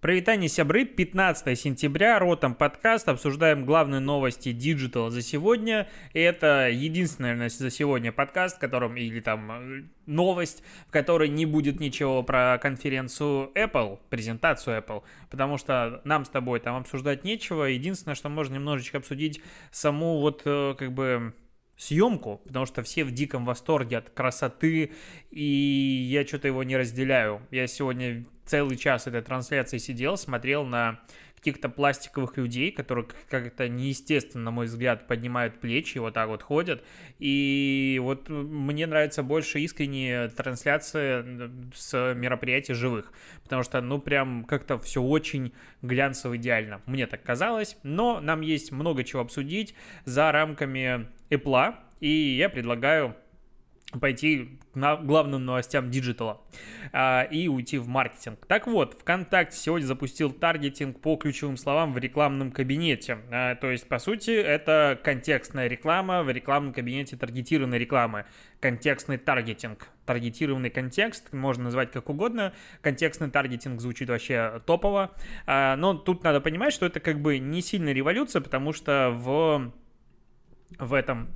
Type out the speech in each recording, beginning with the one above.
Прывітанне, сябры, 15 сентября, Ротом подкаст, обсуждаем главные новости диджитала за сегодня. И это единственный, наверное, за сегодня подкаст, в котором, или там э, новость, в которой не будет ничего про конференцию Apple, презентацию Apple, потому что нам с тобой там обсуждать нечего. Единственное, что можно немножечко обсудить саму вот э, как бы съемку, потому что все в диком восторге от красоты, и я что-то его не разделяю. Я сегодня целый час этой трансляции сидел, смотрел на каких-то пластиковых людей, которые как-то неестественно, на мой взгляд, поднимают плечи, вот так вот ходят. И вот мне нравится больше искренние трансляции с мероприятий живых, потому что, ну, прям как-то все очень глянцево идеально. Мне так казалось, но нам есть много чего обсудить за рамками Apple, и я предлагаю пойти к главным новостям диджитала а, и уйти в маркетинг. Так вот, ВКонтакте сегодня запустил таргетинг по ключевым словам в рекламном кабинете. А, то есть, по сути, это контекстная реклама в рекламном кабинете таргетированной рекламы. Контекстный таргетинг. Таргетированный контекст, можно назвать как угодно. Контекстный таргетинг звучит вообще топово. А, но тут надо понимать, что это как бы не сильная революция, потому что в, в этом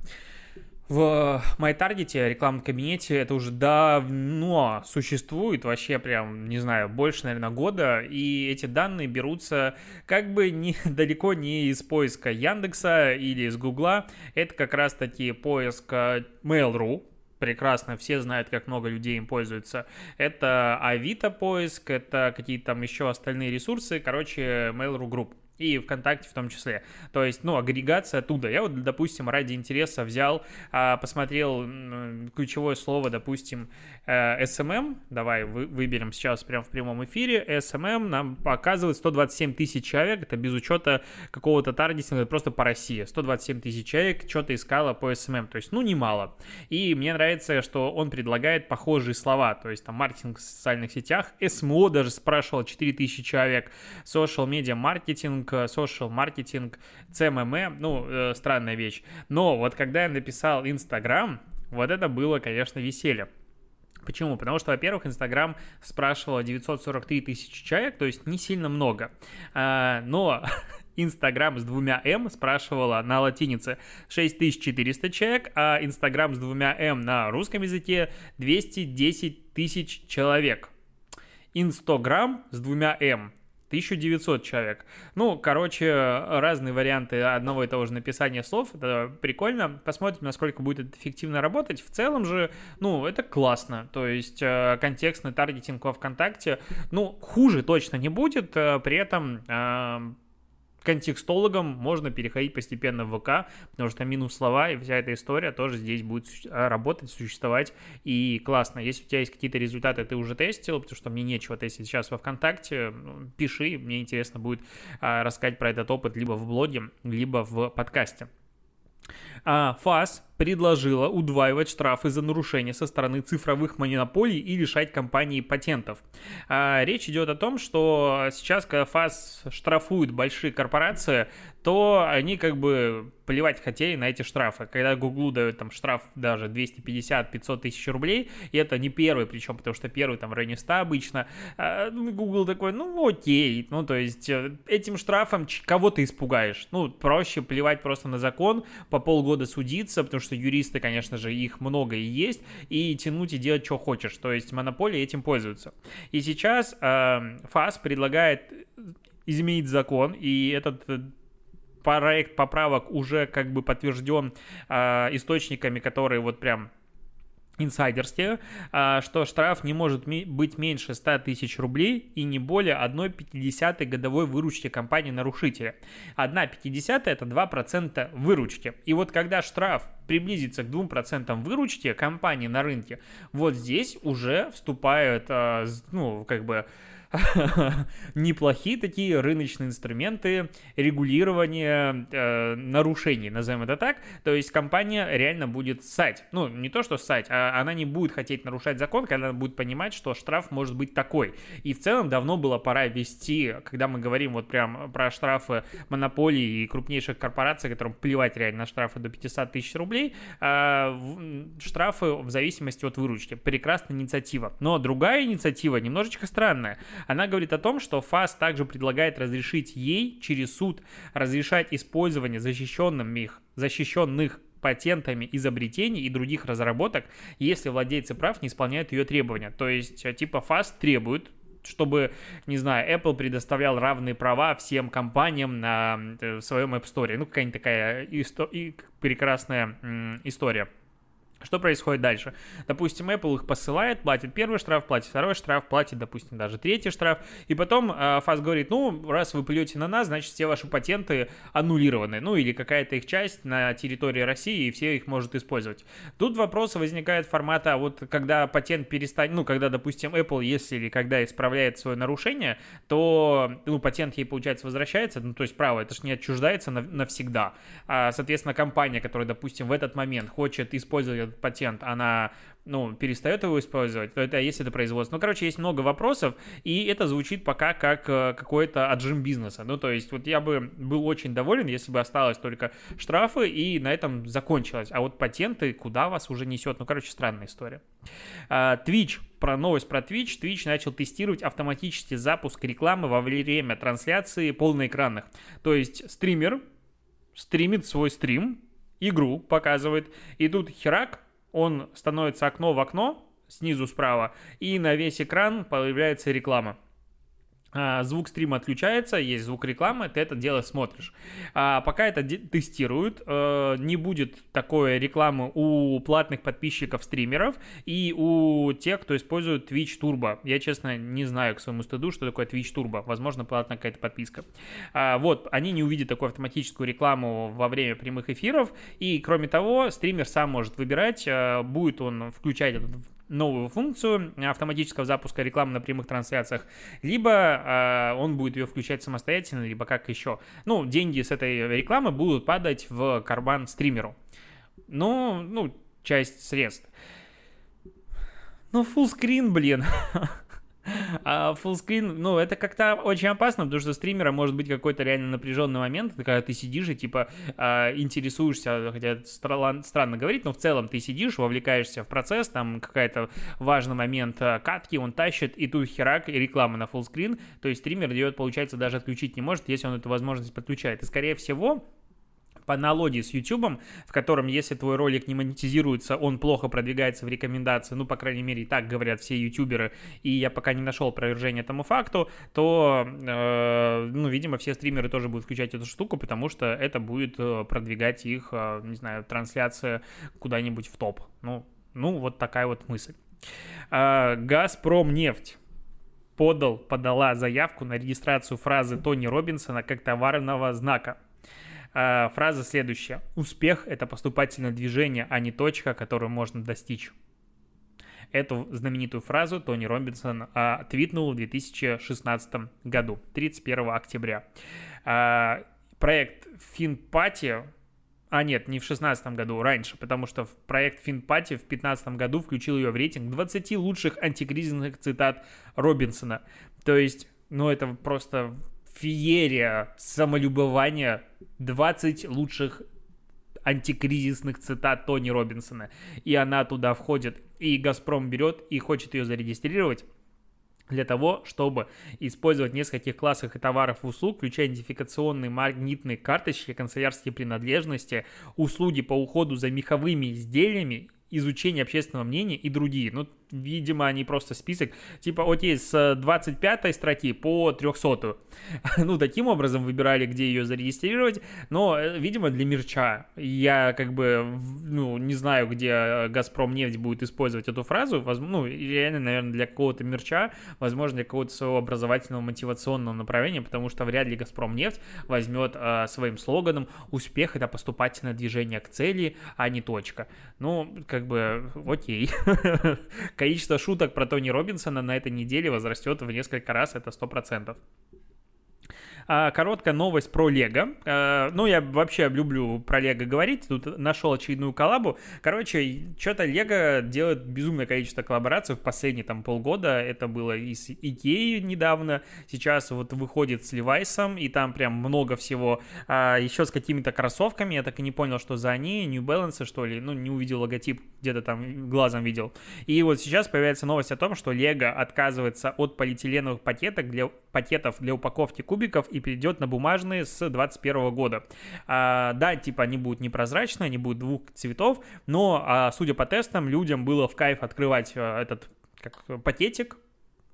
в MyTarget, рекламном кабинете, это уже давно существует, вообще прям, не знаю, больше, наверное, года, и эти данные берутся как бы не, далеко не из поиска Яндекса или из Гугла, это как раз-таки поиск э, Mail.ru, прекрасно, все знают, как много людей им пользуются. Это Авито поиск, это какие-то там еще остальные ресурсы, короче, Mail.ru Group и ВКонтакте в том числе. То есть, ну, агрегация оттуда. Я вот, допустим, ради интереса взял, а, посмотрел ключевое слово, допустим, SMM. Э, эм эм. Давай выберем сейчас прямо в прямом эфире. SMM эм нам показывает 127 тысяч человек. Это без учета какого-то таргетинга, просто по России. 127 тысяч человек что-то искало по SMM. То есть, ну, немало. И мне нравится, что он предлагает похожие слова. То есть, там, маркетинг в социальных сетях. SMO даже спрашивал 4 тысячи человек. Social media маркетинг маркетинг, social маркетинг, CMM, ну, э, странная вещь. Но вот когда я написал Инстаграм, вот это было, конечно, веселье. Почему? Потому что, во-первых, Инстаграм спрашивал 943 тысячи человек, то есть не сильно много. А, но Инстаграм с двумя М спрашивала на латинице 6400 человек, а Инстаграм с двумя М на русском языке 210 тысяч человек. Инстаграм с двумя М 1900 человек. Ну, короче, разные варианты одного и того же написания слов. Это прикольно. Посмотрим, насколько будет эффективно работать. В целом же, ну, это классно. То есть э, контекстный таргетинг во ВКонтакте, ну, хуже точно не будет. Э, при этом контекстологам можно переходить постепенно в ВК, потому что минус слова и вся эта история тоже здесь будет а, работать, существовать, и классно. Если у тебя есть какие-то результаты, ты уже тестил, потому что мне нечего тестить сейчас во ВКонтакте, ну, пиши, мне интересно будет а, рассказать про этот опыт либо в блоге, либо в подкасте. А, ФАС предложила удваивать штрафы за нарушение со стороны цифровых монополий и лишать компании патентов. А, речь идет о том, что сейчас, когда ФАС штрафует большие корпорации, то они как бы плевать хотели на эти штрафы. Когда Гуглу дают там штраф даже 250-500 тысяч рублей, и это не первый, причем потому что первый там в районе 100 обычно, а, Google такой, ну окей, ну то есть э, этим штрафом кого ты испугаешь? Ну проще плевать просто на закон, по полгода судиться, потому что юристы, конечно же, их много и есть, и тянуть и делать, что хочешь. То есть монополии этим пользуются. И сейчас э, ФАС предлагает изменить закон, и этот э, проект поправок уже как бы подтвержден э, источниками, которые вот прям инсайдерские, а, что штраф не может быть меньше 100 тысяч рублей и не более 1,50 годовой выручки компании-нарушителя. 1,50 это 2% выручки. И вот когда штраф приблизится к 2% выручки компании на рынке, вот здесь уже вступают, а, ну, как бы неплохие такие рыночные инструменты регулирования э, нарушений, назовем это так. То есть компания реально будет ссать. Ну, не то, что ссать, а она не будет хотеть нарушать закон, когда она будет понимать, что штраф может быть такой. И в целом давно было пора ввести, когда мы говорим вот прям про штрафы монополии и крупнейших корпораций, которым плевать реально на штрафы до 500 тысяч рублей, э, штрафы в зависимости от выручки. Прекрасная инициатива. Но другая инициатива немножечко странная. Она говорит о том, что ФАС также предлагает разрешить ей через суд разрешать использование защищенных, защищенных патентами изобретений и других разработок, если владельцы прав не исполняют ее требования. То есть, э, типа, ФАС требует чтобы, не знаю, Apple предоставлял равные права всем компаниям на э, своем App Store. Ну, какая-нибудь такая исто- и прекрасная м- история. Что происходит дальше? Допустим, Apple их посылает, платит первый штраф, платит второй штраф, платит, допустим, даже третий штраф, и потом э, ФАС говорит, ну, раз вы плюете на нас, значит, все ваши патенты аннулированы, ну, или какая-то их часть на территории России, и все их может использовать. Тут вопросы возникают формата, а вот когда патент перестанет, ну, когда, допустим, Apple, если или когда исправляет свое нарушение, то, ну, патент ей, получается, возвращается, ну, то есть право, это же не отчуждается навсегда. А, соответственно, компания, которая, допустим, в этот момент хочет использовать патент, она ну, перестает его использовать, то это есть это производство. Ну, короче, есть много вопросов, и это звучит пока как э, какой-то отжим бизнеса. Ну, то есть, вот я бы был очень доволен, если бы осталось только штрафы, и на этом закончилось. А вот патенты, куда вас уже несет? Ну, короче, странная история. А, Twitch, про новость про Twitch. Twitch начал тестировать автоматический запуск рекламы во время трансляции полноэкранных. То есть, стример стримит свой стрим, игру показывает, и тут херак, он становится окно в окно, снизу справа, и на весь экран появляется реклама. А, звук стрима отключается, есть звук рекламы, ты это дело смотришь. А пока это тестируют, э, не будет такой рекламы у платных подписчиков стримеров и у тех, кто использует Twitch Turbo. Я, честно, не знаю к своему стыду, что такое Twitch Turbo. Возможно, платная какая-то подписка. А, вот, они не увидят такую автоматическую рекламу во время прямых эфиров. И, кроме того, стример сам может выбирать, э, будет он включать этот новую функцию автоматического запуска рекламы на прямых трансляциях, либо э, он будет ее включать самостоятельно, либо как еще. Ну, деньги с этой рекламы будут падать в карман стримеру. Ну, ну, часть средств. Ну, screen, блин. А фуллскрин, ну, это как-то очень опасно, потому что стримера может быть какой-то реально напряженный момент, когда ты сидишь и, типа, а, интересуешься, хотя это странно говорить, но в целом ты сидишь, вовлекаешься в процесс, там какой-то важный момент а, катки, он тащит, и тут херак, и реклама на фуллскрин, то есть стример ее, получается, даже отключить не может, если он эту возможность подключает. И, скорее всего, по аналогии с YouTube, в котором, если твой ролик не монетизируется, он плохо продвигается в рекомендации, ну, по крайней мере, так говорят все ютуберы, и я пока не нашел опровержения этому факту, то, э, ну, видимо, все стримеры тоже будут включать эту штуку, потому что это будет э, продвигать их, э, не знаю, трансляция куда-нибудь в топ. Ну, ну, вот такая вот мысль. Э, Газпром нефть подал, подала заявку на регистрацию фразы Тони Робинсона как товарного знака. А, фраза следующая. Успех – это поступательное движение, а не точка, которую можно достичь. Эту знаменитую фразу Тони Робинсон а, твитнул в 2016 году, 31 октября. А, проект Финпати а нет, не в 2016 году, раньше, потому что проект Финпати в 2015 году включил ее в рейтинг 20 лучших антикризисных цитат Робинсона. То есть, ну это просто феерия самолюбования 20 лучших антикризисных цитат Тони Робинсона. И она туда входит. И «Газпром» берет и хочет ее зарегистрировать для того, чтобы использовать нескольких классах и товаров и услуг, включая идентификационные магнитные карточки, канцелярские принадлежности, услуги по уходу за меховыми изделиями, изучение общественного мнения и другие. Ну, видимо, они просто список, типа, окей, с 25 строки по 300. ну, таким образом выбирали, где ее зарегистрировать, но, э, видимо, для мерча. Я, как бы, ну, не знаю, где Газпром нефть будет использовать эту фразу, ну, реально, наверное, для какого-то мерча, возможно, для какого-то своего образовательного мотивационного направления, потому что вряд ли Газпром нефть возьмет э, своим слоганом «Успех – это поступательное движение к цели, а не точка». Ну, как бы, окей. количество шуток про Тони Робинсона на этой неделе возрастет в несколько раз, это 100%. А, короткая новость про Лего. А, ну, я вообще люблю про Лего говорить. Тут нашел очередную коллабу. Короче, что-то Лего делает безумное количество коллабораций в последние там полгода. Это было и с Икеей недавно. Сейчас вот выходит с Левайсом, и там прям много всего. А, еще с какими-то кроссовками. Я так и не понял, что за они. New Balance, что ли. Ну, не увидел логотип, где-то там глазом видел. И вот сейчас появляется новость о том, что Лего отказывается от полиэтиленовых пакеток для, пакетов для упаковки кубиков и перейдет на бумажные с 2021 года. А, да, типа они будут непрозрачные, они будут двух цветов, но, а, судя по тестам, людям было в кайф открывать а, этот как пакетик,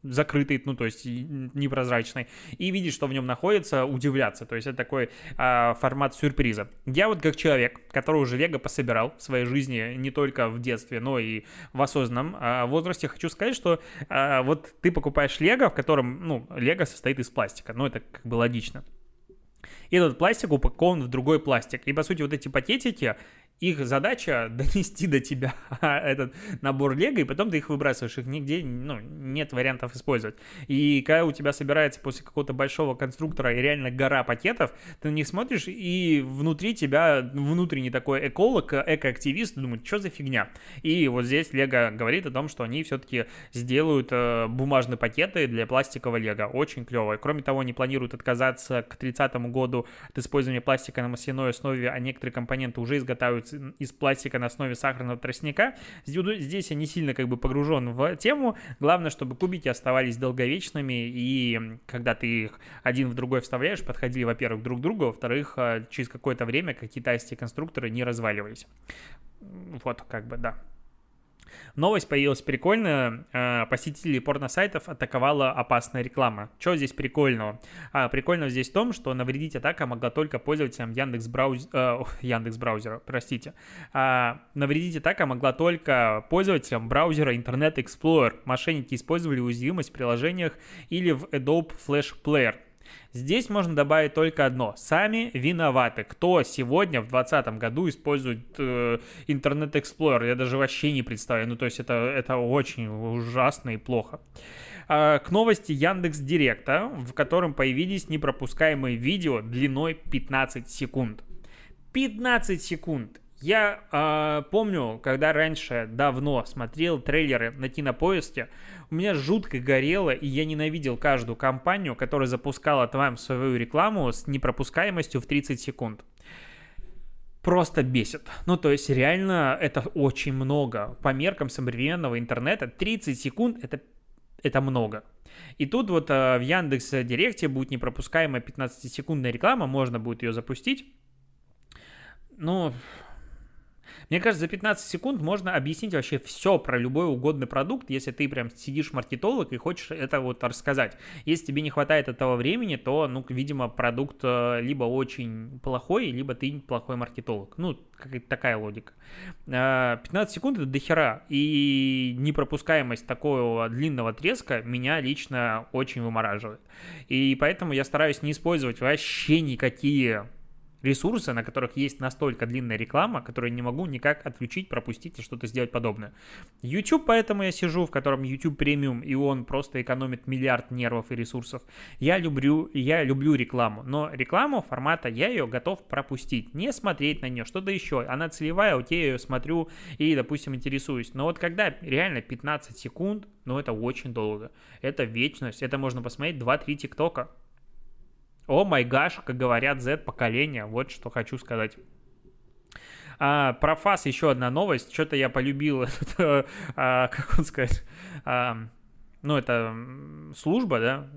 закрытый, ну, то есть непрозрачный, и видеть, что в нем находится, удивляться. То есть это такой а, формат сюрприза. Я вот как человек, который уже лего пособирал в своей жизни не только в детстве, но и в осознанном а, возрасте, хочу сказать, что а, вот ты покупаешь лего, в котором, ну, лего состоит из пластика, ну, это как бы логично. И этот пластик упакован в другой пластик. И, по сути, вот эти пакетики, их задача донести до тебя этот набор лего, и потом ты их выбрасываешь, их нигде, ну, нет вариантов использовать. И когда у тебя собирается после какого-то большого конструктора и реально гора пакетов, ты на них смотришь, и внутри тебя внутренний такой эколог, экоактивист думает, что за фигня. И вот здесь Лего говорит о том, что они все-таки сделают э, бумажные пакеты для пластикового Лего. Очень клево. Кроме того, они планируют отказаться к 30 году от использования пластика на масляной основе, а некоторые компоненты уже изготавливаются из пластика на основе сахарного тростника. Здесь я не сильно как бы погружен в тему. Главное, чтобы кубики оставались долговечными, и когда ты их один в другой вставляешь, подходили, во-первых, друг к другу, во-вторых, а, через какое-то время, как китайские конструкторы, не разваливались. Вот, как бы, да. Новость появилась прикольная. А, посетителей порносайтов атаковала опасная реклама. Что здесь прикольного? А, прикольно здесь в том, что навредить атака могла только пользователям Яндекс, брауз... э, Яндекс браузера, простите. А, навредить атака могла только пользователям браузера Internet Explorer. Мошенники использовали уязвимость в приложениях или в Adobe Flash Player. Здесь можно добавить только одно. Сами виноваты. Кто сегодня в 2020 году использует э, Internet Explorer? Я даже вообще не представляю. Ну, то есть это, это очень ужасно и плохо. А, к новости Яндекс Директа, в котором появились непропускаемые видео длиной 15 секунд. 15 секунд. Я э, помню, когда раньше давно смотрел трейлеры на кинопоиске, у меня жутко горело, и я ненавидел каждую компанию, которая запускала там свою рекламу с непропускаемостью в 30 секунд. Просто бесит. Ну, то есть, реально, это очень много. По меркам современного интернета 30 секунд это, это много. И тут вот э, в Яндекс Директе будет непропускаемая 15-секундная реклама, можно будет ее запустить. Ну, мне кажется, за 15 секунд можно объяснить вообще все про любой угодный продукт, если ты прям сидишь маркетолог и хочешь это вот рассказать. Если тебе не хватает этого времени, то, ну, видимо, продукт э, либо очень плохой, либо ты плохой маркетолог. Ну, какая-то такая логика. 15 э, секунд это дохера, и непропускаемость такого длинного треска меня лично очень вымораживает. И поэтому я стараюсь не использовать вообще никакие ресурсы, на которых есть настолько длинная реклама, которую не могу никак отключить, пропустить и что-то сделать подобное. YouTube, поэтому я сижу, в котором YouTube премиум, и он просто экономит миллиард нервов и ресурсов. Я люблю, я люблю рекламу, но рекламу формата я ее готов пропустить, не смотреть на нее, что-то еще. Она целевая, вот я ее смотрю и, допустим, интересуюсь. Но вот когда реально 15 секунд, ну это очень долго. Это вечность, это можно посмотреть 2-3 тиктока. Oh my gosh, как говорят Z-поколение, вот что хочу сказать. А, про ФАС еще одна новость. Что-то я полюбил, этот, а, как он сказать, а, ну, это служба, да,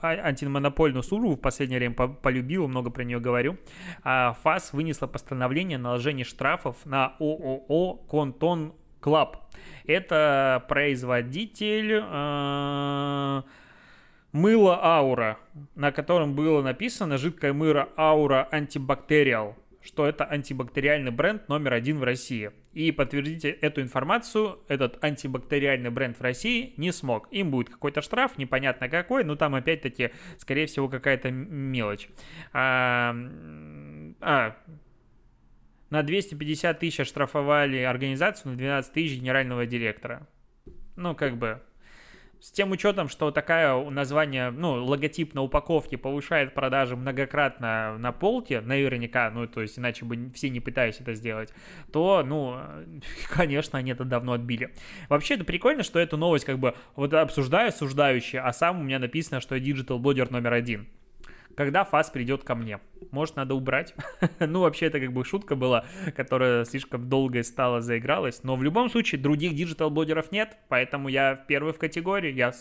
а, антимонопольную службу в последнее время полюбил, много про нее говорю. А ФАС вынесла постановление о наложении штрафов на ООО «Коттон Клаб». Это производитель... Э мыло Аура, на котором было написано жидкое мыло Аура Антибактериал, что это антибактериальный бренд номер один в России. И подтвердить эту информацию этот антибактериальный бренд в России не смог. Им будет какой-то штраф, непонятно какой, но там опять-таки, скорее всего, какая-то мелочь. А, а, на 250 тысяч оштрафовали организацию, на 12 тысяч генерального директора. Ну, как бы, с тем учетом, что такая название, ну, логотип на упаковке повышает продажи многократно на полке, наверняка, ну, то есть иначе бы все не пытались это сделать, то, ну, конечно, они это давно отбили. Вообще, это прикольно, что эту новость как бы вот обсуждаю, осуждающе, а сам у меня написано, что я диджитал-блогер номер один когда ФАС придет ко мне. Может, надо убрать? ну, вообще, это как бы шутка была, которая слишком долго стала, заигралась. Но в любом случае, других диджитал-блогеров нет, поэтому я первый в категории. Я,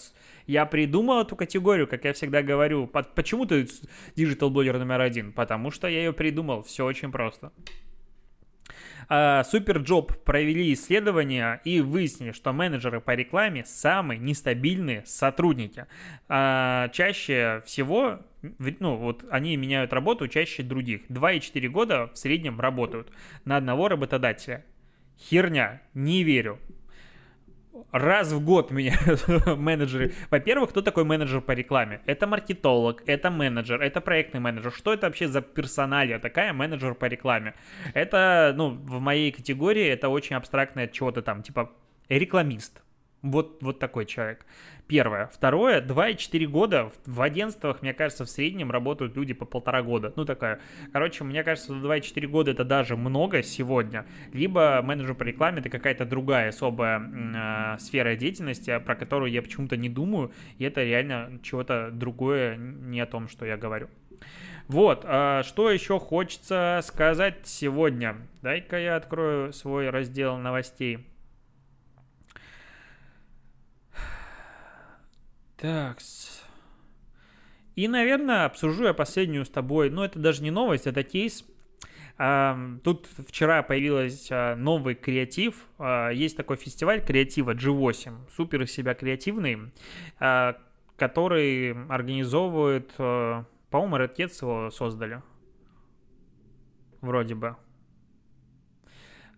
я придумал эту категорию, как я всегда говорю. Почему ты диджитал-блогер номер один? Потому что я ее придумал. Все очень просто. Superjob провели исследование и выяснили, что менеджеры по рекламе самые нестабильные сотрудники. А, чаще всего ну, вот они меняют работу чаще других. 2,4 года в среднем работают на одного работодателя. Херня, не верю раз в год меняют менеджеры. Во-первых, кто такой менеджер по рекламе? Это маркетолог, это менеджер, это проектный менеджер. Что это вообще за персоналия такая менеджер по рекламе? Это, ну, в моей категории это очень абстрактное чего-то там, типа рекламист. Вот, вот такой человек. Первое. Второе, 2,4 года в агентствах, мне кажется, в среднем работают люди по полтора года. Ну, такая. Короче, мне кажется, 2,4 года это даже много сегодня. Либо менеджер по рекламе это какая-то другая особая э, сфера деятельности, про которую я почему-то не думаю, и это реально чего-то другое, не о том, что я говорю. Вот, а что еще хочется сказать сегодня? Дай-ка я открою свой раздел новостей. Так. И, наверное, обсужу я последнюю с тобой. Ну, это даже не новость, это кейс. Тут вчера появился а, новый креатив. А, есть такой фестиваль креатива G8. Супер из себя креативный, а, который организовывает, по-моему, Red Cats его создали. Вроде бы.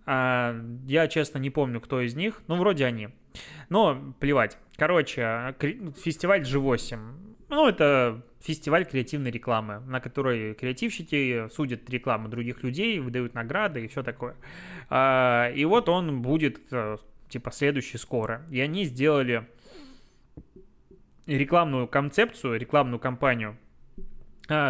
Я, честно, не помню, кто из них. Ну, вроде они. Но плевать. Короче, фестиваль G8. Ну, это фестиваль креативной рекламы, на которой креативщики судят рекламу других людей, выдают награды и все такое. А, и вот он будет, э, типа, следующий скоро. И они сделали рекламную концепцию, рекламную кампанию – а,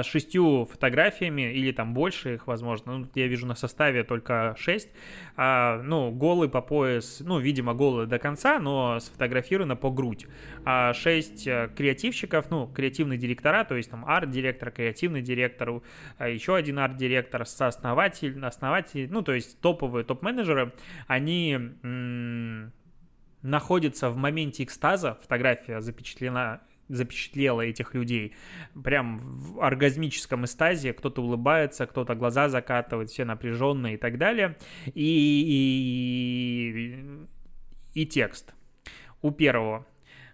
шестью фотографиями или там больше их, возможно. Ну, я вижу на составе только шесть. А, ну, голый по пояс, ну, видимо, голый до конца, но сфотографировано по грудь. А шесть э, креативщиков, ну, креативные директора, то есть там арт-директор, креативный директор, а еще один арт-директор, сооснователь, основатель, ну, то есть топовые топ-менеджеры, они м- находятся в моменте экстаза, фотография запечатлена запечатлела этих людей. Прям в оргазмическом эстазе. Кто-то улыбается, кто-то глаза закатывает, все напряженные и так далее. И, и, и текст. У первого.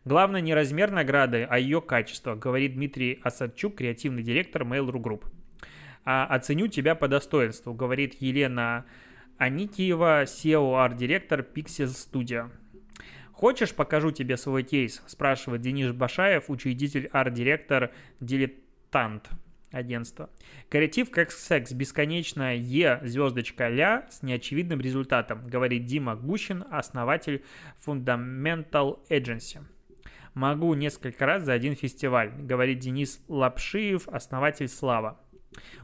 Главное не размер награды, а ее качество, говорит Дмитрий Асадчук, креативный директор Mail.ru Group. А оценю тебя по достоинству, говорит Елена Аникиева, SEO арт-директор Pixel Studio. Хочешь, покажу тебе свой кейс? Спрашивает Денис Башаев, учредитель арт-директор «Дилетант» агентства. Креатив как секс, бесконечная Е, звездочка Ля с неочевидным результатом, говорит Дима Гущин, основатель Fundamental Agency. Могу несколько раз за один фестиваль, говорит Денис Лапшиев, основатель Слава.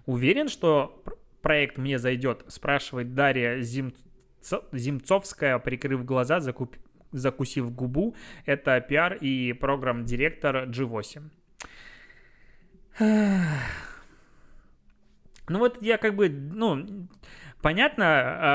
Уверен, что проект мне зайдет, спрашивает Дарья Зим... Зимцовская, прикрыв глаза, закуп закусив губу, это пиар и программ-директор G8. Ну вот я как бы, ну, понятно,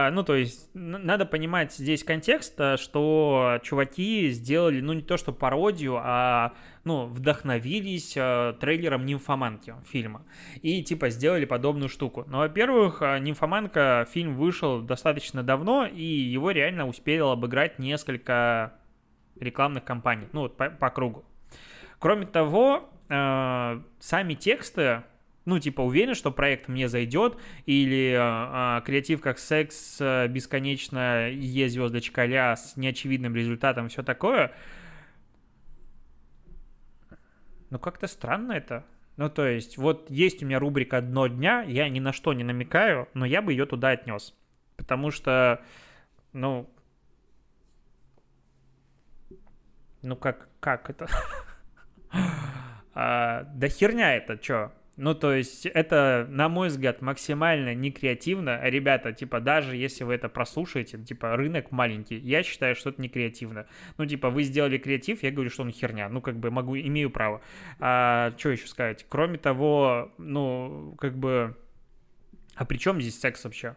а, ну то есть надо понимать здесь контекст, а, что чуваки сделали, ну не то что пародию, а ну, вдохновились э, трейлером «Нимфоманки» фильма и, типа, сделали подобную штуку. Но, во-первых, «Нимфоманка» фильм вышел достаточно давно, и его реально успели обыграть несколько рекламных кампаний, ну, вот по, по кругу. Кроме того, сами тексты ну, типа, уверен, что проект мне зайдет, или э, креатив как секс, э, бесконечно Е звездочка ля с неочевидным результатом, все такое, ну, как-то странно это. Ну, то есть, вот есть у меня рубрика «Дно дня», я ни на что не намекаю, но я бы ее туда отнес. Потому что, ну, Ну как, как это? а, да херня это, чё? Ну, то есть, это, на мой взгляд, максимально некреативно. Ребята, типа, даже если вы это прослушаете, типа, рынок маленький, я считаю, что это некреативно. Ну, типа, вы сделали креатив, я говорю, что он херня. Ну, как бы, могу, имею право. А, что еще сказать? Кроме того, ну, как бы, а при чем здесь секс вообще?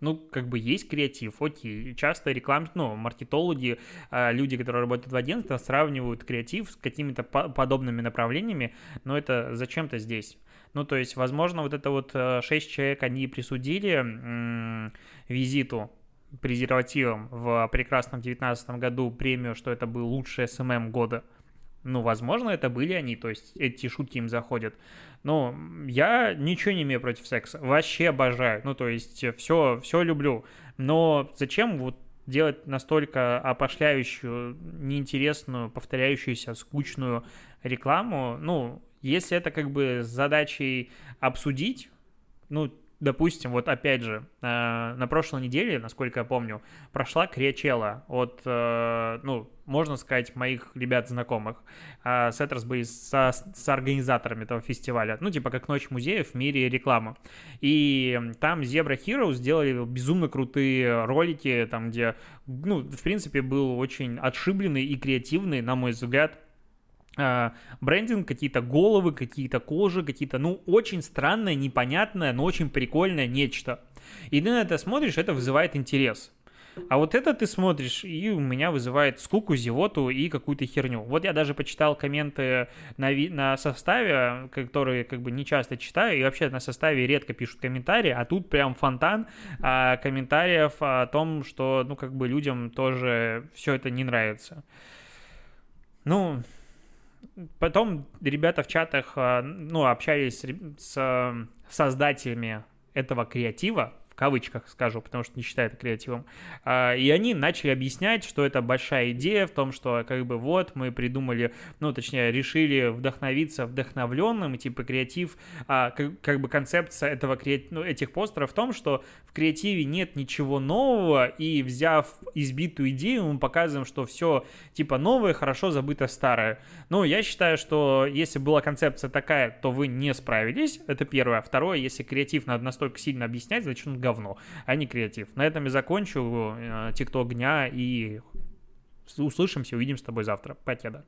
Ну, как бы есть креатив, окей. Часто реклам, ну, маркетологи, а, люди, которые работают в агентстве, сравнивают креатив с какими-то подобными направлениями, но это зачем-то здесь. Ну, то есть, возможно, вот это вот 6 э, человек, они присудили Визиту презервативам в прекрасном 19 году премию, что это был лучший SMM года. Ну, возможно, это были они, то есть эти шутки им заходят. Но я ничего не имею против секса, вообще обожаю. Ну, то есть все, все люблю. Но зачем вот делать настолько опошляющую, неинтересную, повторяющуюся, скучную рекламу? Ну, если это как бы с задачей обсудить, ну, допустим, вот опять же, э, на прошлой неделе, насколько я помню, прошла Криачела от, э, ну, можно сказать, моих ребят знакомых. Э, Сеттерс были со, с организаторами этого фестиваля. Ну, типа как Ночь музеев в мире рекламы. И там Zebra Heroes сделали безумно крутые ролики, там, где, ну, в принципе, был очень отшибленный и креативный, на мой взгляд, брендинг, какие-то головы, какие-то кожи, какие-то, ну, очень странное, непонятное, но очень прикольное нечто. И ты на это смотришь, это вызывает интерес. А вот это ты смотришь, и у меня вызывает скуку, зевоту и какую-то херню. Вот я даже почитал комменты на, ви- на составе, которые как бы не часто читаю, и вообще на составе редко пишут комментарии, а тут прям фонтан а, комментариев о том, что, ну, как бы людям тоже все это не нравится. Ну, Потом ребята в чатах, а, ну, общались с создателями этого креатива, кавычках скажу, потому что не считаю это креативом. А, и они начали объяснять, что это большая идея в том, что как бы вот мы придумали, ну, точнее, решили вдохновиться вдохновленным, типа креатив, а, как, бы концепция этого, ну, этих постеров в том, что в креативе нет ничего нового, и взяв избитую идею, мы показываем, что все типа новое, хорошо забыто старое. Ну, я считаю, что если была концепция такая, то вы не справились, это первое. Второе, если креатив надо настолько сильно объяснять, значит он говно, а не креатив. На этом я закончу. Э, Тикток дня и услышимся, увидим с тобой завтра. Покеда.